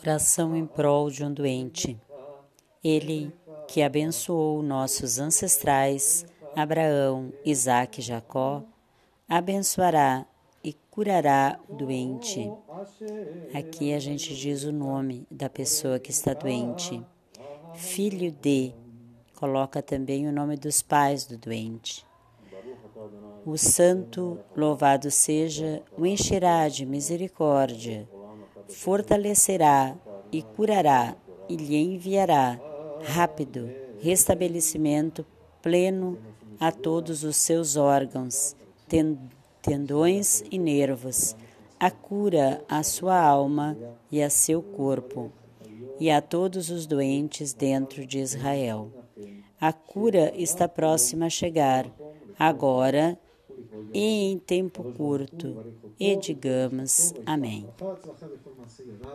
Oração em prol de um doente. Ele que abençoou nossos ancestrais, Abraão, Isaque e Jacó, abençoará e curará o doente. Aqui a gente diz o nome da pessoa que está doente. Filho de, coloca também o nome dos pais do doente. O santo, louvado seja, o encherá de misericórdia, fortalecerá e curará e lhe enviará rápido restabelecimento pleno a todos os seus órgãos, tendões e nervos, a cura à sua alma e a seu corpo, e a todos os doentes dentro de Israel. A cura está próxima a chegar, agora e em tempo curto, e digamos amém.